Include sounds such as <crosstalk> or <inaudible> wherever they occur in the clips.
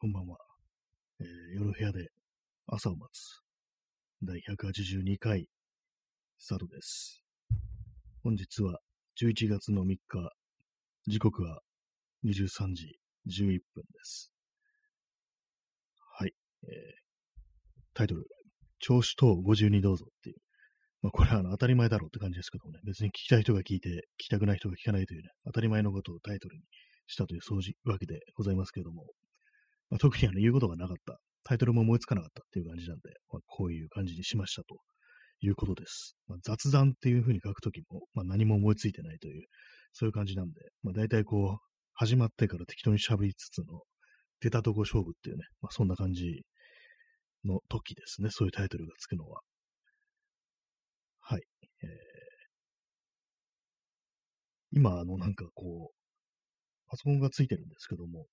こんばんは。えー夜部屋で朝を待つ第182回スタートです。本日は11月の3日、時刻は23時11分です。はい。えータイトル、調子等52どうぞっていう。まあこれはあの当たり前だろうって感じですけどもね、別に聞きたい人が聞いて、聞きたくない人が聞かないというね、当たり前のことをタイトルにしたというそうじわけでございますけれども、まあ、特にあの言うことがなかった、タイトルも思いつかなかったっていう感じなんで、まあ、こういう感じにしましたということです。まあ、雑談っていう風に書くときも、まあ、何も思いついてないという、そういう感じなんで、まあ、大体こう、始まってから適当に喋りつつの、出たとこ勝負っていうね、まあ、そんな感じの時ですね、そういうタイトルがつくのは。はい。えー今、あの、なんかこう、パソコンがついてるんですけども、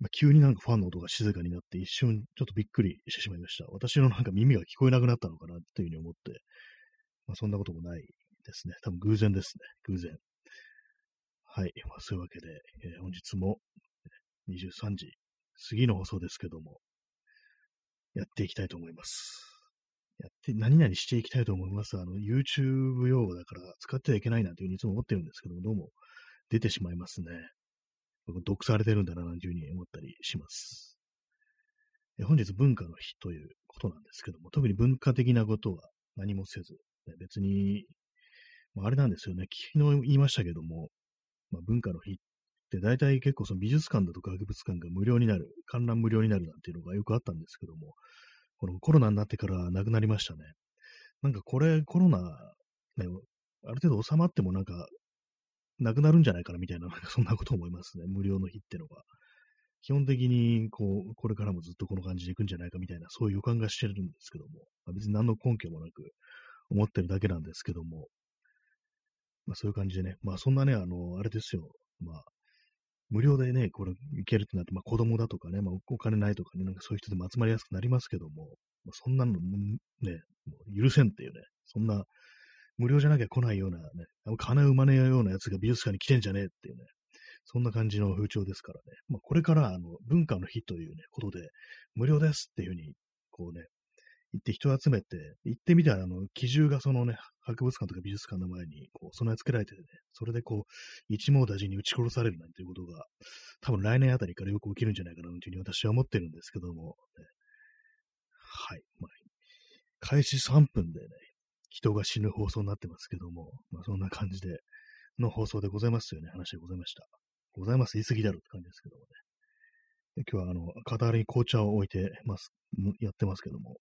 まあ、急になんかファンの音が静かになって一瞬ちょっとびっくりしてしまいました。私のなんか耳が聞こえなくなったのかなというふうに思って、まあ、そんなこともないですね。多分偶然ですね。偶然。はい。まあ、そういうわけで、えー本日も23時過ぎの放送ですけども、やっていきたいと思います。やって、何々していきたいと思います。あの、YouTube 用語だから使ってはいけないなというふうにいつも思ってるんですけども、どうも出てしまいますね。毒されてるんだな、なんていうふうに思ったりします。本日文化の日ということなんですけども、特に文化的なことは何もせず、別に、まあ、あれなんですよね、昨日言いましたけども、まあ、文化の日って大体結構その美術館だとか博物館が無料になる、観覧無料になるなんていうのがよくあったんですけども、このコロナになってからなくなりましたね。なんかこれ、コロナ、ね、ある程度収まってもなんか、なくなるんじゃないかなみたいな、<laughs> そんなこと思いますね。無料の日ってのが。基本的に、こう、これからもずっとこの感じでいくんじゃないかみたいな、そういう予感がしてるんですけども、まあ、別に何の根拠もなく思ってるだけなんですけども、まあそういう感じでね、まあそんなね、あの、あれですよ、まあ、無料でね、これ行けるってなって、まあ子供だとかね、まあお金ないとかね、なんかそういう人でも集まりやすくなりますけども、まあ、そんなのね、許せんっていうね、そんな無料じゃなきゃ来ないようなね、あの金生まねえようなやつが美術館に来てんじゃねえっていうね、そんな感じの風潮ですからね、まあこれからあの文化の日というね、ことで、無料ですっていうふうに、こうね、行って人を集めて、行ってみたら、あの、基準がそのね、博物館とか美術館の前に、こう、備え付けられててね、それでこう、一網打尽に撃ち殺されるなんていうことが、多分来年あたりからよく起きるんじゃないかなというふうに私は思ってるんですけども、ねはい。まあ、開始3分でね、人が死ぬ放送になってますけども、まあそんな感じで、の放送でございますよね、話でございました。ございます、言い過ぎだろって感じですけどもね。今日はあの、傍らに紅茶を置いてます、やってますけども、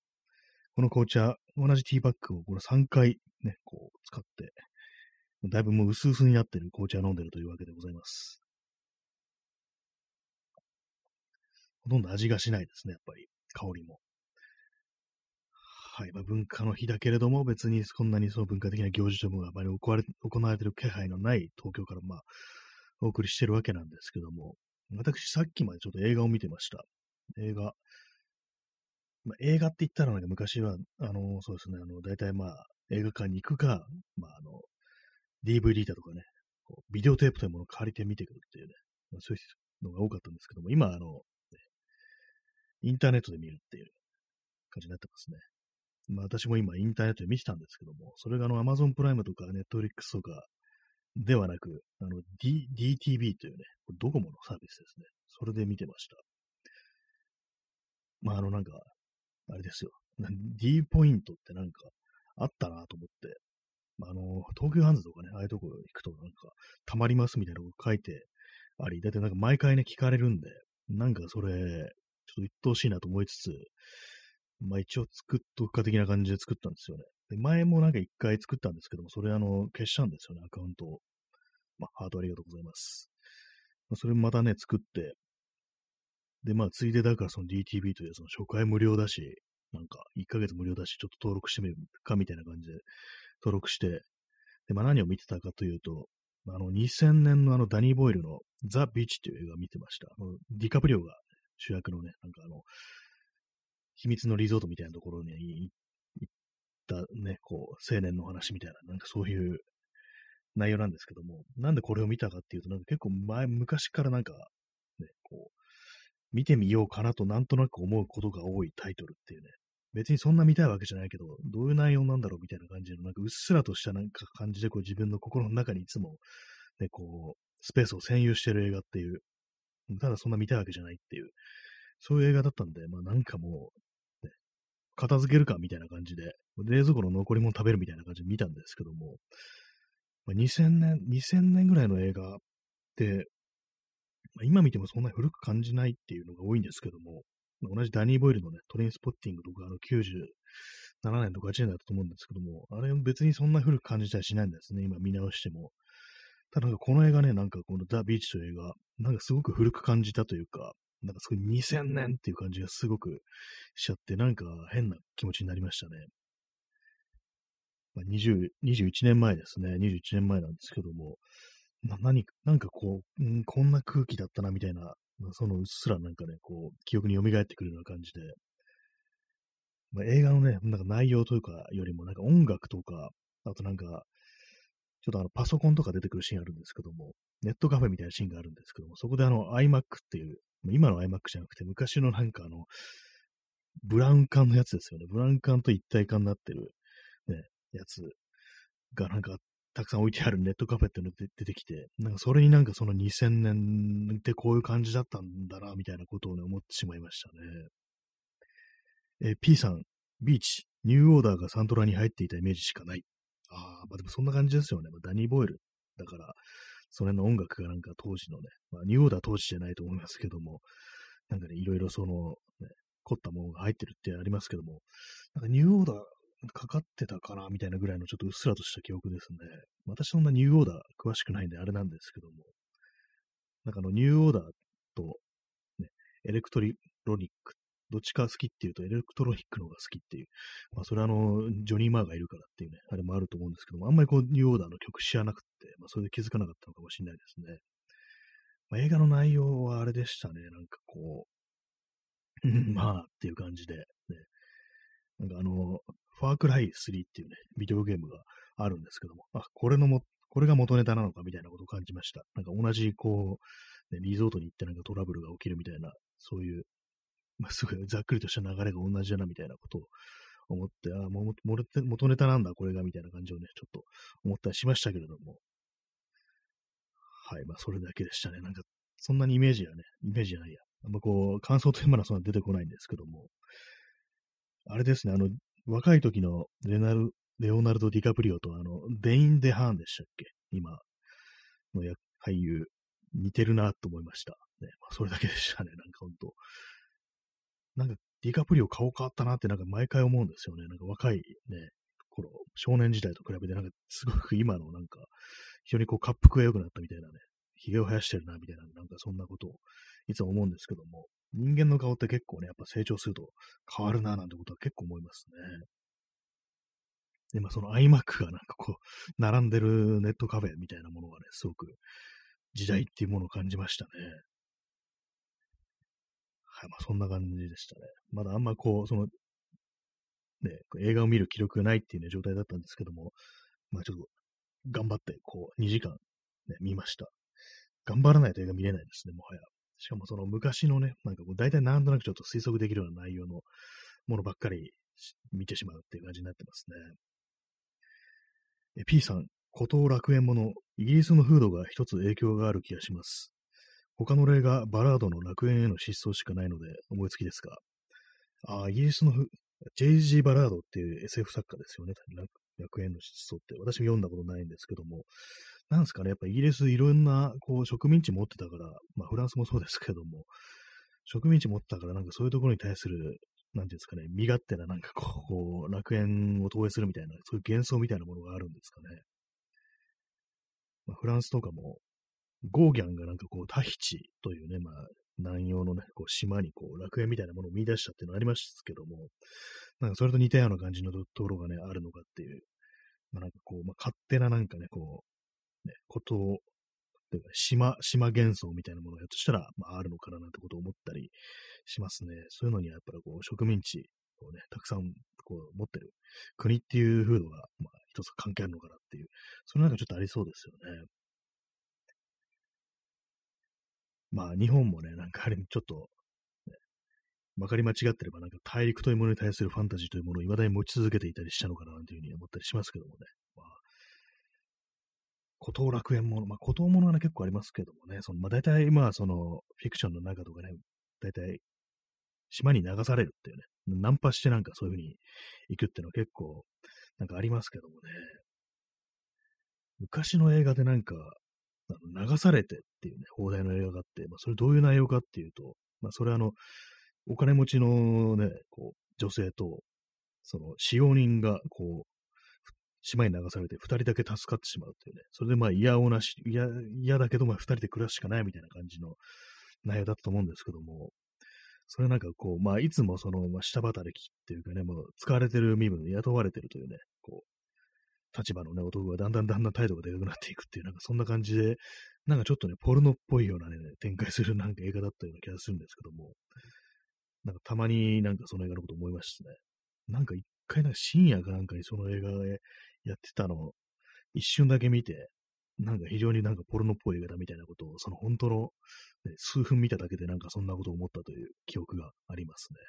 この紅茶、同じティーバッグをこれ3回ね、こう使って、だいぶもう薄々になってる紅茶を飲んでるというわけでございます。ほとんど味がしないですね、やっぱり。香りも。はい。まあ、文化の日だけれども、別にこんなにその文化的な行事ともあまり行われ行われている気配のない東京から、まあ、お送りしてるわけなんですけども、私、さっきまでちょっと映画を見てました。映画。まあ、映画って言ったらなんか昔は、あの、そうですね、あの、大体まあ、映画館に行くか、まあ、あの、DVD だとかね、こうビデオテープというものを借りて見てくるっていうね、まあ、そういうのが多かったんですけども、今、あの、ねインターネットで見るっていう感じになってますね。まあ私も今インターネットで見てたんですけども、それがあの Amazon プライムとか Netflix とかではなく、あの D、DTV というね、ドコモのサービスですね。それで見てました。まああのなんか、あれですよ。D ポイントってなんかあったなと思って、まあ、あの、東急ハンズとかね、ああいうところ行くとなんか、たまりますみたいなこと書いてあり、だってなんか毎回ね、聞かれるんで、なんかそれ、ちょっと鬱陶しいなと思いつつ、まあ一応作っとくか的な感じで作ったんですよね。で前もなんか一回作ったんですけども、それあの、消したんですよね、アカウントを。まあ、ハートありがとうございます。まあ、それまたね、作って、で、まあ、ついでだからその DTV というその初回無料だし、なんか1ヶ月無料だし、ちょっと登録してみるかみたいな感じで登録して、で、まあ何を見てたかというと、あの、2000年のあの、ダニー・ボイルのザ・ビーチという映画を見てました。ディカプリオが主役のね、なんかあの、秘密のリゾートみたいなところに行ったね、こう、青年の話みたいな、なんかそういう内容なんですけども、なんでこれを見たかっていうと、なんか結構前、昔からなんか、ね、こう、見てみようかなとなんとなく思うことが多いタイトルっていうね、別にそんな見たいわけじゃないけど、どういう内容なんだろうみたいな感じの、なんかうっすらとしたなんか感じで、こう自分の心の中にいつも、ね、こう、スペースを占有してる映画っていう、ただそんな見たいわけじゃないっていう、そういう映画だったんで、まあなんかもう、片付けるかみたいな感じで、冷蔵庫の残り物食べるみたいな感じで見たんですけども、まあ、2000年、2000年ぐらいの映画って、まあ、今見てもそんなに古く感じないっていうのが多いんですけども、同じダニー・ボイルのね、トレインスポッティングとか、あの97年とか8年だったと思うんですけども、あれ別にそんな古く感じたりしないんですね、今見直しても。ただこの映画ね、なんかこのザ・ビーチという映画、なんかすごく古く感じたというか、なんかすごい2000年っていう感じがすごくしちゃって、なんか変な気持ちになりましたね。まあ、20 21年前ですね。21年前なんですけども、な何なんかこう、うん、こんな空気だったなみたいなまあ、そのうっすらなんかね、こう、記憶に蘇ってくるような感じで、まあ、映画のね、なんか内容というかよりも、なんか音楽とか、あとなんか、ちょっとあのパソコンとか出てくるシーンあるんですけども、ネットカフェみたいなシーンがあるんですけども、そこであの iMac っていう、今の iMac じゃなくて昔のなんかあの、ブラウン管のやつですよね。ブラウン管と一体化になってる、ね、やつがなんかたくさん置いてあるネットカフェっての出てきて、なんかそれになんかその2000年ってこういう感じだったんだな、みたいなことをね、思ってしまいましたね。え P さん、ビーチ、ニューオーダーがサントラに入っていたイメージしかない。ああ、まあでもそんな感じですよね。まあ、ダニー・ボイル。だから、それの音楽がなんか当時のね、まあ、ニューオーダー当時じゃないと思いますけども、なんかね、いろいろその、ね、凝ったものが入ってるってありますけども、なんかニューオーダーかかってたかなみたいなぐらいのちょっとうっすらとした記憶ですね。私そんなニューオーダー詳しくないんであれなんですけども、なんかあのニューオーダーと、ね、エレクトリロニック、どっちか好きっていうとエレクトロニックの方が好きっていう、まあそれはあの、ジョニー・マーがいるからっていうね、あれもあると思うんですけども、あんまりこうニューオーダーの曲知らなくて、まあそれで気づかなかったのかもしれないですね。まあ、映画の内容はあれでしたね、なんかこう、<laughs> まあっていう感じで、ね、なんかあの、ファークライ3っていうね、ビデオゲームがあるんですけども、あ、これのも、これが元ネタなのかみたいなことを感じました。なんか同じ、こう、ね、リゾートに行ってなんかトラブルが起きるみたいな、そういう、まあ、すごいざっくりとした流れが同じだなみたいなことを思って、ああ、も元ネタなんだ、これが、みたいな感じをね、ちょっと思ったりしましたけれども。はい、まあ、それだけでしたね。なんか、そんなにイメージがね、イメージじゃないや。あんまこう、感想というものはそんな出てこないんですけども、あれですね、あの、若い時のレナルレオナルド・ディカプリオとあの、デイン・デ・ハーンでしたっけ？今の俳優、似てるなと思いました。ね、まあ、それだけでしたね、なんかほんと。なんか、ディカプリオ顔変わったなってなんか毎回思うんですよね。なんか若いね、頃、少年時代と比べてなんかすごく今のなんか、非常にこう、滑腹が良くなったみたいなね、髭を生やしてるな、みたいな、なんかそんなことをいつも思うんですけども、人間の顔って結構ね、やっぱ成長すると変わるな、なんてことは結構思いますね。で、まあその iMac がなんかこう、並んでるネットカフェみたいなものがね、すごく時代っていうものを感じましたね。はい、まあそんな感じでしたね。まだあんまこう、その、ね、映画を見る気力がないっていうね、状態だったんですけども、まあちょっと頑張って、こう、2時間、ね、見ました。頑張らないと映画見れないですね、もはや。しかもその昔のね、なんかこう大体なんとなくちょっと推測できるような内容のものばっかり見てしまうっていう感じになってますね。え P さん、孤島楽園もの、イギリスの風土が一つ影響がある気がします。他の例がバラードの楽園への失踪しかないので思いつきですが、あイギリスの J.G. バラードっていう SF 作家ですよね。楽園の失踪って。私も読んだことないんですけども、なんですかね、やっぱイギリスいろんなこう植民地持ってたから、まあフランスもそうですけども、植民地持ってたからなんかそういうところに対する、なんていうんですかね、身勝手ななんかこう、楽園を投影するみたいな、そういう幻想みたいなものがあるんですかね。まあ、フランスとかも、ゴーギャンがなんかこう、タヒチというね、まあ、南洋のね、こう島にこう楽園みたいなものを見出したっていうのがありますけども、なんかそれと似たような感じのところがね、あるのかっていう、まあなんかこう、まあ、勝手ななんかね、こう、ね、ことを、島、島幻想みたいなものがひょっとしたら、まあ、あるのかななんてことを思ったりしますね。そういうのにはやっぱりこう植民地をね、たくさんこう持ってる国っていう風土が、まあ、一つ関係あるのかなっていう、それなんかちょっとありそうですよね。まあ、日本もね、なんかあれちょっとまかり間違ってれば、なんか大陸というものに対するファンタジーというものを未だに持ち続けていたりしたのかな、というふうに思ったりしますけどもね。まあ、孤島楽園もの、まあ、孤島ものはね、結構ありますけどもね、その、まあ、大体、まあ、その、フィクションの中とかね、大体、島に流されるっていうね、ナンパしてなんかそういうふうに行くっていうのは結構、なんかありますけどもね。昔の映画でなんか、流されてっていうね、放題の映画があって、まあ、それどういう内容かっていうと、まあ、それあの、お金持ちのね、こう、女性と、その、使用人が、こう、島に流されて二人だけ助かってしまうっていうね、それでまあ嫌おなし、嫌、嫌だけどまあ二人で暮らすしかないみたいな感じの内容だったと思うんですけども、それなんかこう、まあいつもその、まあ下働きっていうかね、もう使われてる身分雇われてるというね、立場のね、男がだんだんだんだん態度がでかくなっていくっていう、なんかそんな感じで、なんかちょっとね、ポルノっぽいようなね、展開する <laughs> なんか映画だったような気がするんですけども、なんかたまになんかその映画のこと思いましたね。なんか一回なんか深夜かなんかにその映画でやってたのを一瞬だけ見て、なんか非常になんかポルノっぽい映画だみたいなことを、その本当の、ね、数分見ただけでなんかそんなことを思ったという記憶がありますね。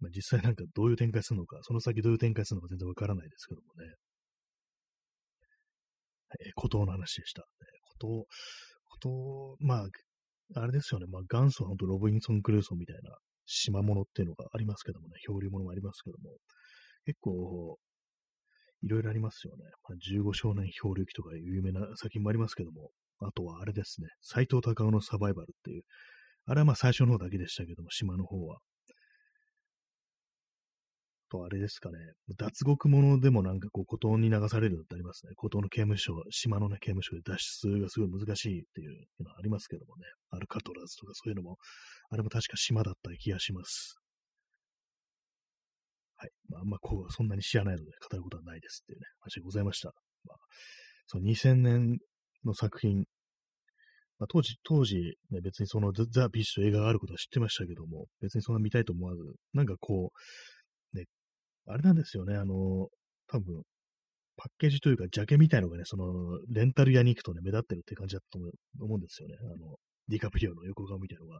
まあ、実際なんかどういう展開するのか、その先どういう展開するのか全然わからないですけどもね。えー、孤島の話でした。え孤島、孤島、まあ、あれですよね。まあ元祖は本当ロビンソン・クルーソンみたいな島物っていうのがありますけどもね、漂流物もありますけども、結構、いろいろありますよね。まあ、15少年漂流記とか有名な作品もありますけども、あとはあれですね、斎藤隆夫のサバイバルっていう、あれはまあ最初の方だけでしたけども、島の方は。とあれですかね、脱獄者でもなんかこう、孤島に流されるのってありますね。孤島の刑務所、島のね、刑務所で脱出がすごい難しいっていうのはありますけどもね。アルカトラズとかそういうのも、あれも確か島だった気がします。はい。まあ、あんまこう、そんなに知らないので語ることはないですっていうね、話でございました。まあ、その2000年の作品、まあ、当時、当時、ね、別にそのザ・ビーチって映画があることは知ってましたけども、別にそんな見たいと思わず、なんかこう、あれなんですよね、あの、多分、パッケージというか、ジャケみたいのがね、その、レンタル屋に行くとね、目立ってるって感じだったと思うんですよね。あの、ディカプリオの横顔みたいのが。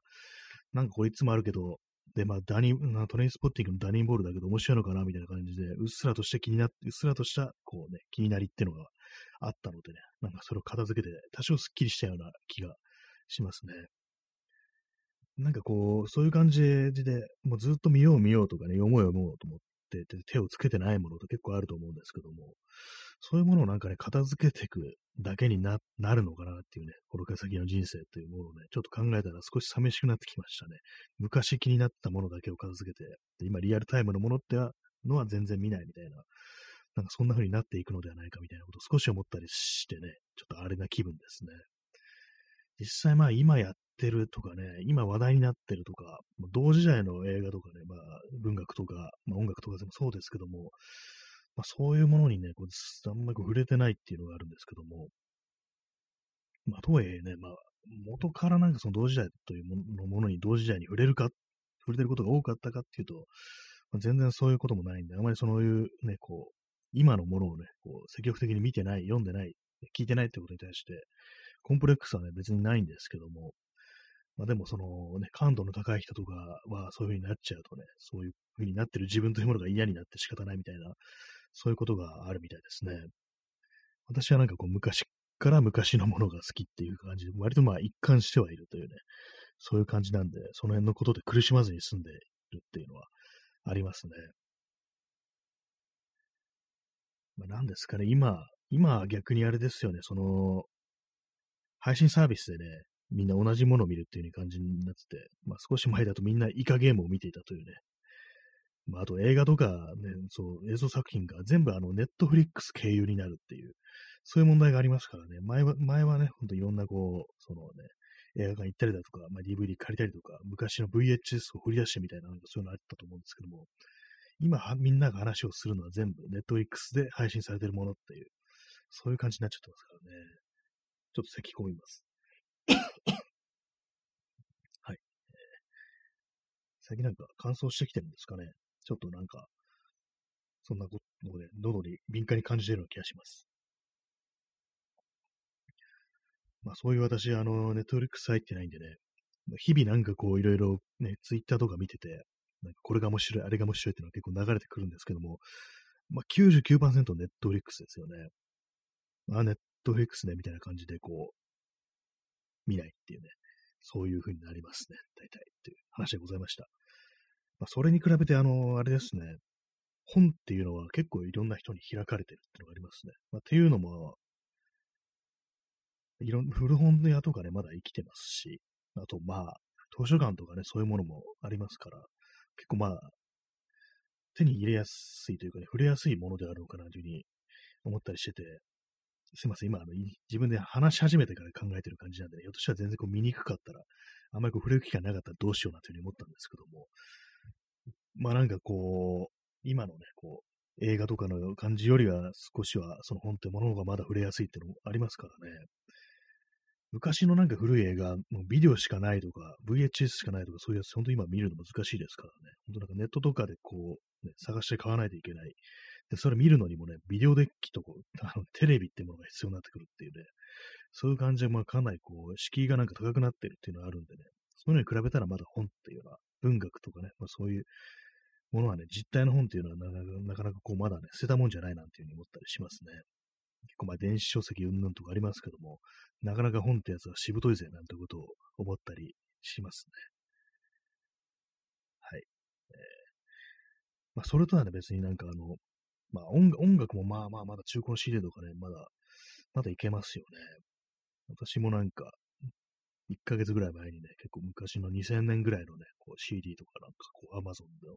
なんかこれいつもあるけど、で、まあ、ダニ、トレインスポッティングのダニーボールだけど面白いのかなみたいな感じで、うっすらとして気になって、うっすらとした、こうね、気になりっていうのがあったのでね、なんかそれを片付けて、多少スッキリしたような気がしますね。なんかこう、そういう感じで、もうずっと見よう見ようとかね、思い思うと思って手をつけてないものと結構あると思うんですけども、そういうものをなんかね、片付けていくだけになるのかなっていうね、これから先の人生というものをね、ちょっと考えたら少し寂しくなってきましたね。昔気になったものだけを片付けて、で今リアルタイムのものってのは全然見ないみたいな、なんかそんな風になっていくのではないかみたいなことを少し思ったりしてね、ちょっとあれな気分ですね。実際まあ今やってるとかね、今話題になってるとか、同時代の映画とかね、まあ文学とか、まあ音楽とかでもそうですけども、まあ、そういうものにね、こうあんまり触れてないっていうのがあるんですけども、まあ、とはいえね、まあ、元からなんかその同時代というものものに同時代に触れるか、触れてることが多かったかっていうと、まあ、全然そういうこともないんで、あまりそういうね、こう、今のものをね、こう、積極的に見てない、読んでない、聞いてないってことに対して、コンプレックスはね、別にないんですけども、まあでもそのね、感度の高い人とかはそういう風になっちゃうとね、そういう風になってる自分というものが嫌になって仕方ないみたいなそういうことがあるみたいですね。私はなんかこう昔から昔のものが好きっていう感じで、割とまあ一貫してはいるというね、そういう感じなんで、その辺のことで苦しまずに済んでいるっていうのはありますね。まあ、何ですかね、今、今逆にあれですよね、その、配信サービスでね、みんな同じものを見るっていう感じになってて、まあ少し前だとみんなイカゲームを見ていたというね、まあ、あと映画とかね、そう、映像作品が全部あの、ネットフリックス経由になるっていう、そういう問題がありますからね、前は、前はね、ほんといろんなこう、そのね、映画館行ったりだとか、まあ、DVD 借りたりとか、昔の VHS を振り出してみたいな、なんかそういうのあったと思うんですけども、今みんなが話をするのは全部ネットフリックスで配信されてるものっていう、そういう感じになっちゃってますからね。ちょっと咳込みます。はい。最近なんか乾燥してきてるんですかね。ちょっとなんか、そんなことで、喉に敏感に感じているような気がします。まあそういう私、あの、ネットフリックス入ってないんでね、日々なんかこういろいろね、ツイッターとか見てて、なんかこれが面白い、あれが面白いっていうのは結構流れてくるんですけども、まあ99%ネットフリックスですよね。あ、ネットフリックスね、みたいな感じでこう、見ないっていうね、そういう風になりますね、大体っていう話でございました。まあ、それに比べて、あの、あれですね、本っていうのは結構いろんな人に開かれてるっていうのがありますね。まあ、っていうのも、いろん、古本屋とかね、まだ生きてますし、あと、まあ、図書館とかね、そういうものもありますから、結構まあ、手に入れやすいというかね、触れやすいものであるのかなというふうに思ったりしてて、すいません、今、あの、自分で話し始めてから考えてる感じなんで、ね、ひょっとしたら全然こう見にくかったら、あんまりこう触れる機会なかったらどうしようなというふうに思ったんですけども、まあなんかこう、今のね、こう、映画とかの感じよりは少しはその本ってものがまだ触れやすいっていうのもありますからね。昔のなんか古い映画、もうビデオしかないとか、VHS しかないとか、そういうやつ、本当今見るの難しいですからね。本当なんかネットとかでこう、ね、探して買わないといけない。で、それ見るのにもね、ビデオデッキとこ、あのテレビってものが必要になってくるっていうね、そういう感じで、まあかなりこう、敷居がなんか高くなってるっていうのがあるんでね、そういうのに比べたらまだ本っていうのは、文学とかね、まあそういうものはね、実体の本っていうのはなかなかこう、まだね、捨てたもんじゃないなんていうふうに思ったりしますね。結構まあ電子書籍云々とかありますけども、なかなか本ってやつはしぶといぜなんてことを思ったりしますね。はい。えー、まあそれとはね、別になんかあの、まあ音音楽もまあまあまだ中古の CD とかね、まだ、まだいけますよね。私もなんか、1ヶ月ぐらい前にね、結構昔の2000年ぐらいのね、こう CD とかなんかこう Amazon の、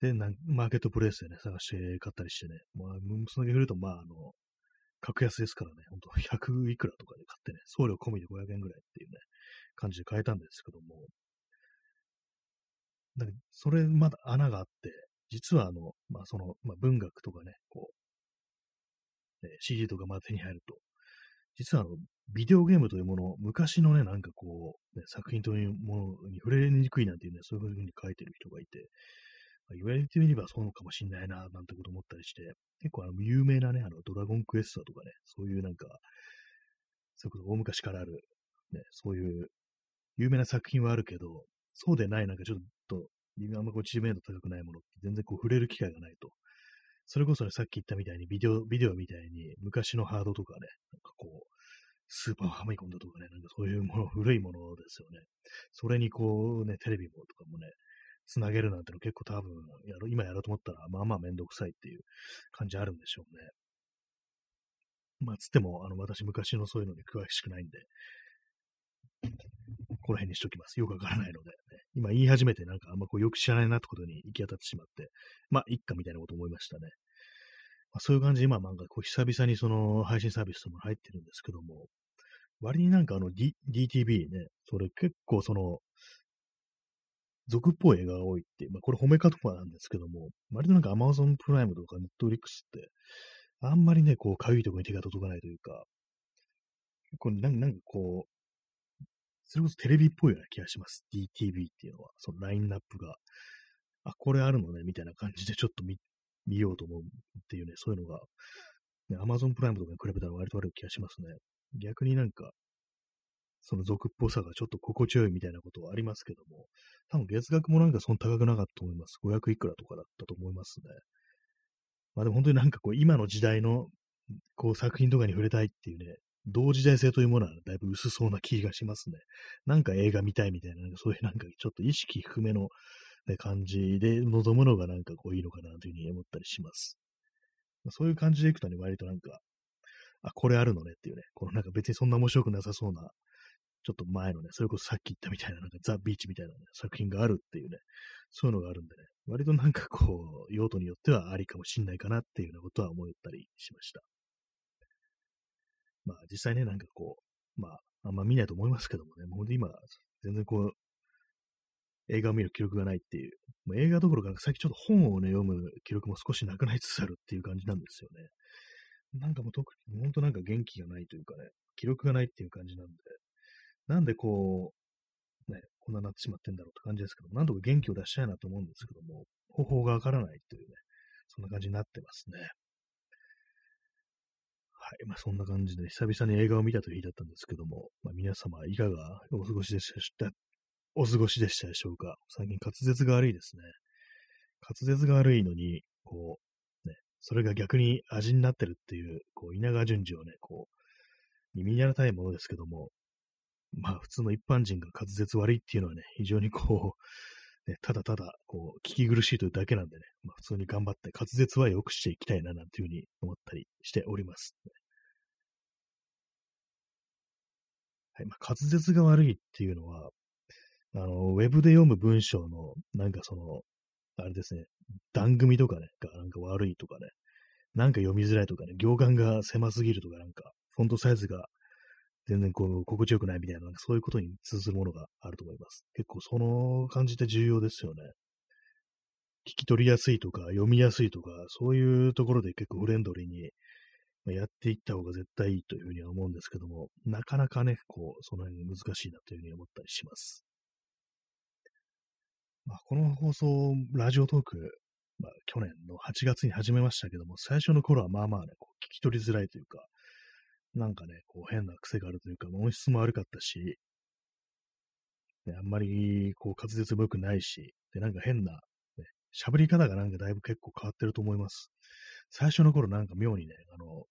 で、なんマーケットプレイスでね、探して買ったりしてね、まあ、そのだけ振ると、まあ、あの、格安ですからね、ほんと100いくらとかで買ってね、送料込みで500円ぐらいっていうね、感じで買えたんですけども、だそれまだ穴があって、実はあの、まあその、まあ文学とかね、こう、ね、CD とかまだ手に入ると、実はあの、ビデオゲームというもの、昔のね、なんかこう、ね、作品というものに触れにくいなんていうね、そういうふうに書いてる人がいて、まあ言われてみればそうかもしんないな、なんてこと思ったりして、結構あの、有名なね、あの、ドラゴンクエストとかね、そういうなんか、そういうこと大昔からある、ね、そういう有名な作品はあるけど、そうでないなんかちょっと、あんまこう知名度高くないものって全然こう触れる機会がないと。それこそね、さっき言ったみたいにビデオ、ビデオみたいに昔のハードとかね、なんかこう、スーパーファミコンだとかね、なんかそういうもの、古いものですよね。それにこうね、テレビもとかもね、つなげるなんての結構多分やろ、今やろうと思ったら、まあまあめんどくさいっていう感じあるんでしょうね。まあ、つっても、あの、私昔のそういうのに詳しくないんで、この辺にしときます。よくわからないので、今言い始めてなんかあんまこうよく知らないなってことに行き当たってしまって、まあ、いっかみたいなこと思いましたね。まあ、そういう感じで今なんかこう久々にその配信サービスとも入ってるんですけども、割になんかあの、D、DTV ね、それ結構その、俗っぽい映画が多いって、まあこれ褒め方なんですけども、割となんか Amazon プライムとか Netflix って、あんまりね、こう、かゆいところに手が届かないというか、これななんかこう、それこそテレビっぽいような気がします。DTV っていうのは、そのラインナップが。あ、これあるのね、みたいな感じでちょっと見、見ようと思うっていうね、そういうのが、ね、Amazon プライムとかに比べたら割と悪い気がしますね。逆になんか、その俗っぽさがちょっと心地よいみたいなことはありますけども、多分月額もなんかそんな高くなかったと思います。500いくらとかだったと思いますね。まあでも本当になんかこう、今の時代のこう作品とかに触れたいっていうね、同時代性というものはだいぶ薄そうな気がしますね。なんか映画見たいみたいな、なんかそういうなんかちょっと意識低めの、ね、感じで望むのがなんかこういいのかなというふうに思ったりします。そういう感じでいくとね、割となんか、あ、これあるのねっていうね、このなんか別にそんな面白くなさそうな、ちょっと前のね、それこそさっき言ったみたいな、なんかザ・ビーチみたいな、ね、作品があるっていうね、そういうのがあるんでね、割となんかこう、用途によってはありかもしんないかなっていうようなことは思ったりしました。まあ実際ね、なんかこう、まあ、あんま見ないと思いますけどもね、もう今、全然こう、映画を見る記録がないっていう、もう映画どころか、最近ちょっと本をね、読む記録も少しなくなりつつあるっていう感じなんですよね。なんかもう特に、ほんとなんか元気がないというかね、記録がないっていう感じなんで、なんでこう、ね、こんななってしまってんだろうって感じですけど、なんとか元気を出したいなと思うんですけども、方法がわからないというね、そんな感じになってますね。い。まあ、そんな感じで、久々に映画を見たという日だったんですけども、まあ、皆様、いかがお過ごしでした、お過ごしでしたでしょうか？最近滑舌が悪いですね。滑舌が悪いのに、こう、ね、それが逆に味になってるっていう、こう、稲川淳二をね、こう、耳に見習いたいものですけども、まあ、普通の一般人が滑舌悪いっていうのはね、非常にこう、ね、ただただ、こう、聞き苦しいというだけなんでね、まあ、普通に頑張って滑舌は良くしていきたいな、なんていうふうに思ったりしております。まあ、滑舌が悪いっていうのは、あの、ウェブで読む文章の、なんかその、あれですね、番組とかね、がなんか悪いとかね、なんか読みづらいとかね、行間が狭すぎるとか、なんか、フォントサイズが全然こう、心地よくないみたいな、なんかそういうことに通ずるものがあると思います。結構その感じって重要ですよね。聞き取りやすいとか、読みやすいとか、そういうところで結構フレンドリーにやっていった方が絶対いいというふうには思うんですけども、なかなかね、こう、その辺難しいなというふうに思ったりします。まあ、この放送、ラジオトーク、まあ、去年の8月に始めましたけども、最初の頃はまあまあね、こう聞き取りづらいというか、なんかね、こう変な癖があるというか、音質も悪かったし、ね、あんまりこう滑舌も良くないし、で、なんか変な、ね、喋り方がなんかだいぶ結構変わってると思います。最初の頃なんか妙にね、あの、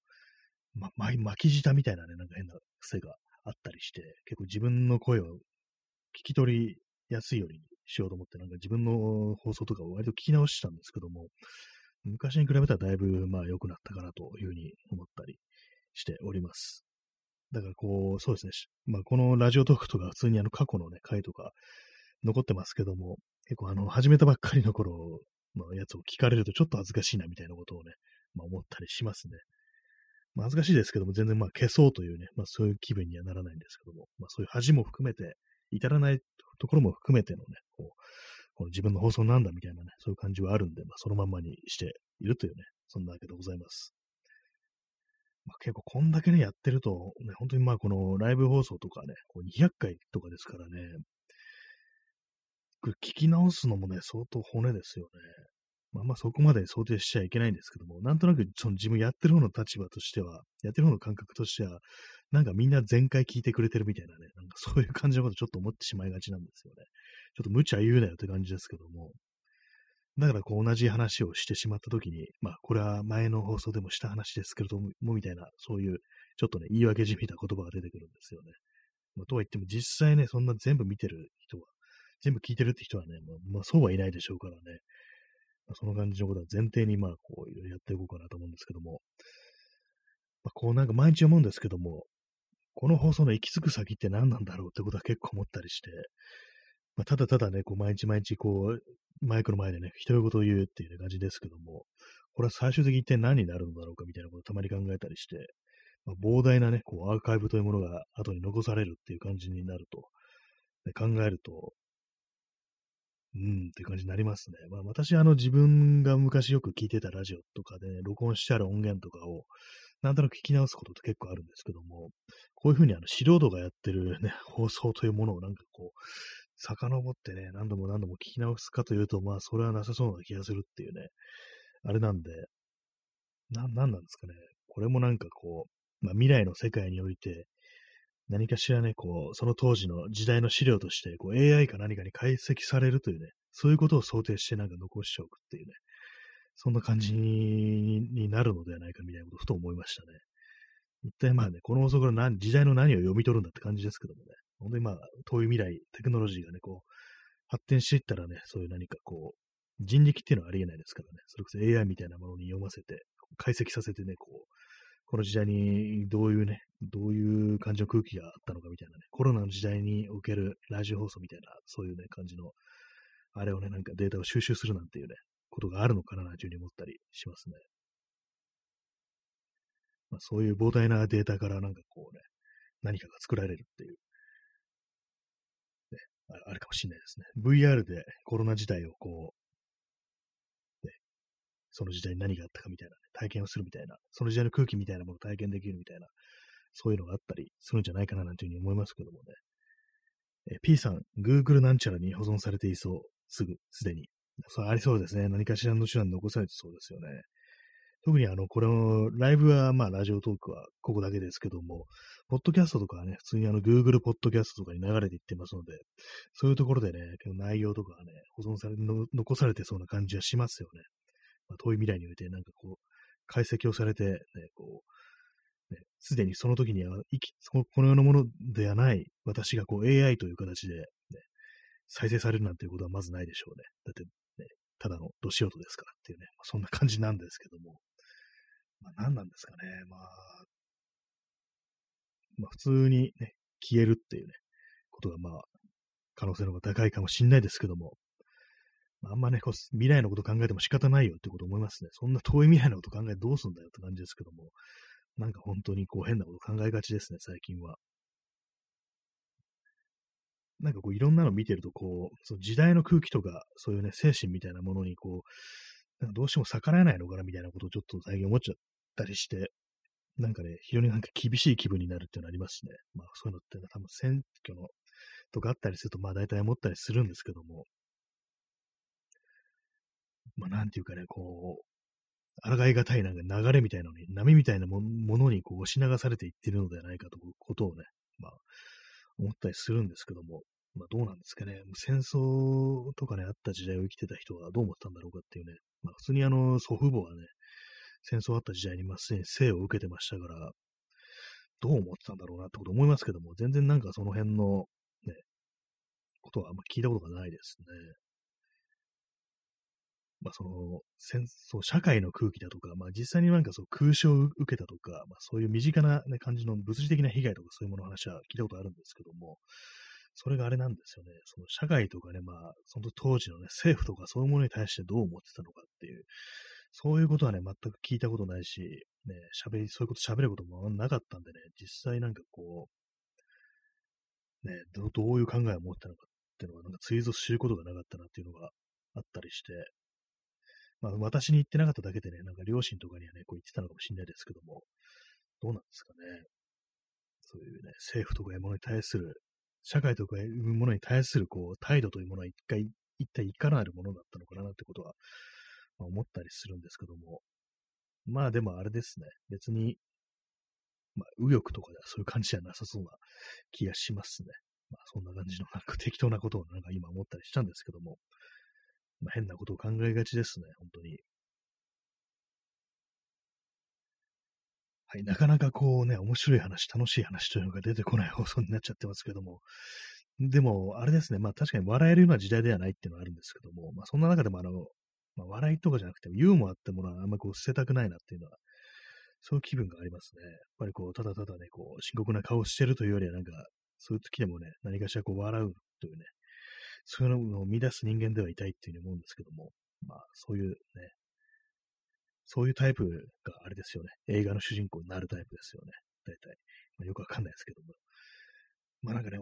ま、巻き舌みたいなね、なんか変な癖があったりして、結構自分の声を聞き取りやすいようにしようと思って、なんか自分の放送とかを割と聞き直したんですけども、昔に比べたらだいぶまあ良くなったかなというふうに思ったりしております。だからこう、そうですね。まあこのラジオトークとか普通にあの過去のね、回とか残ってますけども、結構あの、始めたばっかりの頃のやつを聞かれるとちょっと恥ずかしいなみたいなことをね、まあ思ったりしますね。まあ、恥ずかしいですけども、全然まあ消そうというね、まあそういう気分にはならないんですけども、まあそういう恥も含めて、至らないところも含めてのね、こう、この自分の放送なんだみたいなね、そういう感じはあるんで、まあそのままにしているというね、そんなわけでございます。まあ、結構こんだけね、やってると、ね、本当にまあこのライブ放送とかね、こう200回とかですからね、聞き直すのもね、相当骨ですよね。まあまあそこまで想定しちゃいけないんですけども、なんとなくその自分やってる方の立場としては、やってる方の感覚としては、なんかみんな全回聞いてくれてるみたいなね、なんか <laughs> そういう感じのことちょっと思ってしまいがちなんですよね。ちょっと無茶言うなよって感じですけども、だからこう同じ話をしてしまったときに、まあこれは前の放送でもした話ですけれども、みたいな、そういうちょっとね、言い訳じみた言葉が出てくるんですよね。まあ、とは言っても実際ね、そんな全部見てる人は、全部聞いてるって人はね、まあ、まあ、そうはいないでしょうからね、その感じのことは前提にまあこういろいろやっていこうかなと思うんですけども、まあ、こうなんか毎日思うんですけども、この放送の行き着く先って何なんだろうってことは結構思ったりして、まあ、ただただね、こう毎日毎日こう、マイクの前でね、独り言言うっていう感じですけども、これは最終的に一体何になるのだろうかみたいなことをたまに考えたりして、まあ、膨大なね、こうアーカイブというものが後に残されるっていう感じになると、考えると、うんっていう感じになりますね。まあ私、あの自分が昔よく聞いてたラジオとかで、ね、録音してある音源とかを、なんとなく聞き直すことって結構あるんですけども、こういうふうにあの素人がやってるね、<laughs> 放送というものをなんかこう、遡ってね、何度も何度も聞き直すかというと、まあ、それはなさそうな気がするっていうね、あれなんで、な、なんなんですかね。これもなんかこう、まあ、未来の世界において、何かしらね、こう、その当時の時代の資料として、こう、AI か何かに解析されるというね、そういうことを想定してなんか残しておくっていうね、そんな感じになるのではないかみたいなことをふと思いましたね。一体まあね、この遅くの何、時代の何を読み取るんだって感じですけどもね。本当にまあ、遠い未来、テクノロジーがね、こう、発展していったらね、そういう何かこう、人力っていうのはありえないですからね、それこそ AI みたいなものに読ませて、解析させてね、こう、この時代にどういうね、どういう感じの空気があったのかみたいなね、コロナの時代におけるラジオ放送みたいな、そういうね、感じの、あれをね、なんかデータを収集するなんていうね、ことがあるのかな、というふうに思ったりしますね。まあ、そういう膨大なデータからなんかこうね、何かが作られるっていうねあるかもしれないですね。VR でコロナ時代をこう、その時代に何があったかみたいな、ね、体験をするみたいな、その時代の空気みたいなものを体験できるみたいな、そういうのがあったりするんじゃないかななんていうふうに思いますけどもね。え P さん、Google なんちゃらに保存されていそう、すぐ、すでに。そう、ありそうですね。何かしらの手段残されてそうですよね。特にあの、これの、ライブは、まあ、ラジオトークはここだけですけども、ポッドキャストとかはね、普通にあの、Google ポッドキャストとかに流れていってますので、そういうところでね、内容とかはね、保存され、残されてそうな感じはしますよね。まあ、遠い未来において、なんかこう、解析をされて、ね、こう、ね、すでにその時には生き、このようなものではない私がこう AI という形で、ね、再生されるなんていうことはまずないでしょうね。だって、ね、ただのど素人ですからっていうね、まあ、そんな感じなんですけども。まあ、何なんですかね。まあ、まあ、普通にね、消えるっていうね、ことがまあ、可能性の方が高いかもしんないですけども、あ、んまね、こう未来のこと考えても仕方ないよってこと思いますね。そんな遠い未来のこと考えどうすんだよって感じですけども、なんか本当にこう変なこと考えがちですね、最近は。なんかこういろんなの見てると、こう、その時代の空気とか、そういうね、精神みたいなものにこう、なんかどうしても逆らえないのかなみたいなことをちょっと最近思っちゃったりして、なんかね、非常になんか厳しい気分になるっていうのありますしね。まあそういうのって多分選挙のとかあったりすると、まあ大体思ったりするんですけども、まあなんていうかね、こう、抗いがたいなんか流れみたいなのに、波みたいなものにこう押し流されていってるのではないかということをね、まあ思ったりするんですけども、まあどうなんですかね。戦争とかね、あった時代を生きてた人はどう思ったんだろうかっていうね。まあ普通にあの祖父母はね、戦争あった時代にまあすでに生を受けてましたから、どう思ってたんだろうなってこと思いますけども、全然なんかその辺のね、ことはあんま聞いたことがないですね。まあその戦争、社会の空気だとか、まあ実際になんかそう空襲を受けたとか、まあそういう身近な、ね、感じの物理的な被害とかそういうものの話は聞いたことあるんですけども、それがあれなんですよね。その社会とかね、まあ、その当時のね、政府とかそういうものに対してどう思ってたのかっていう、そういうことはね、全く聞いたことないし、ね、喋り、そういうこと喋ることもなかったんでね、実際なんかこう、ね、どどういう考えを持ってたのかっていうのが、なんか追随することがなかったなっていうのがあったりして、まあ私に言ってなかっただけでね、なんか両親とかにはね、こう言ってたのかもしれないですけども、どうなんですかね。そういうね、政府とかいうものに対する、社会とかいうものに対するこう態度というものは一回、一体いかなるものだったのかなってことはまあ、思ったりするんですけども、まあでもあれですね、別に、まあ、右翼とかではそういう感じじゃなさそうな気がしますね。まあそんな感じのなんか適当なことをなんか今思ったりしたんですけども、ま、変なことを考えがちですね、本当に。はい、なかなかこうね、面白い話、楽しい話というのが出てこない <laughs> 放送になっちゃってますけども、でも、あれですね、まあ確かに笑えるような時代ではないっていうのはあるんですけども、まあそんな中でもあの、まあ、笑いとかじゃなくて、ユーモアってものはあんまこう捨てたくないなっていうのは、そういう気分がありますね。やっぱりこう、ただただね、こう、深刻な顔してるというよりは、なんか、そういう時でもね、何かしらこう、笑うというね、そういうのを生み出す人間ではいたいっていうふうに思うんですけども、まあ、そういうね、そういうタイプがあれですよね。映画の主人公になるタイプですよね。大体。まあ、よくわかんないですけども。まあなんかね、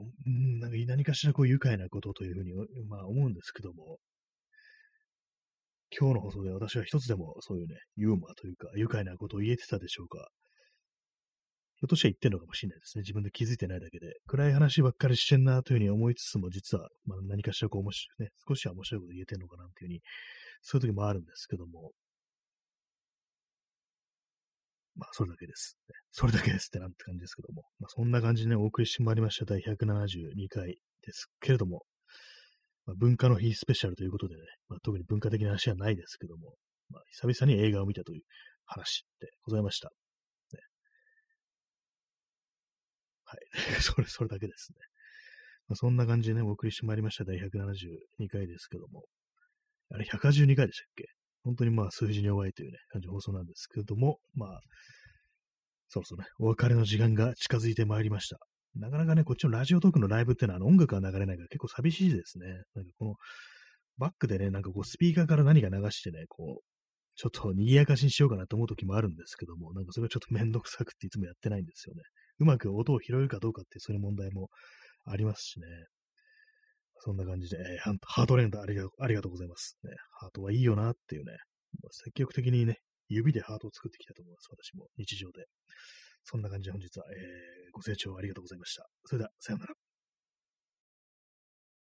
なんか何かしらこう愉快なことというふうに、まあ思うんですけども、今日の放送で私は一つでもそういうね、ユーモアというか、愉快なことを言えてたでしょうか。ひょっとして言ってるのかもしれないですね。自分で気づいてないだけで。暗い話ばっかりしてんなというふうに思いつつも、実は、まあ、何かしらこう面白い、ね、少しは面白いこと言えてるのかなというふうに、そういう時もあるんですけども。まあ、それだけです。それだけですってなんて感じですけども。まあ、そんな感じでね、お送りしてまいりました第172回ですけれども、まあ、文化の日スペシャルということでね、まあ、特に文化的な話はないですけども、まあ、久々に映画を見たという話でございました。ね、はい。<laughs> それ、それだけですね。まあ、そんな感じでね、お送りしてまいりました第172回ですけども、あれ182回でしたっけ？本当にまあ数字に弱いというね、感じの放送なんですけども、まあ、そろそろね、お別れの時間が近づいてまいりました。なかなかね、こっちのラジオトークのライブってのは音楽が流れないから結構寂しいですね。なんかこの、バックでね、なんかこうスピーカーから何か流してね、こう、ちょっと賑やかしにしようかなと思う時もあるんですけども、なんかそれがちょっとめんどくさくっていつもやってないんですよね。うまく音を拾えるかどうかってそういう問題もありますしね。そんな感じで、えー、ハートレンドありがありがとうございます、ね。ハートはいいよなっていうね、積極的にね、指でハートを作ってきたと思います。私も日常で。そんな感じで本日は、えー、ご清聴ありがとうございました。それでは、さようなら。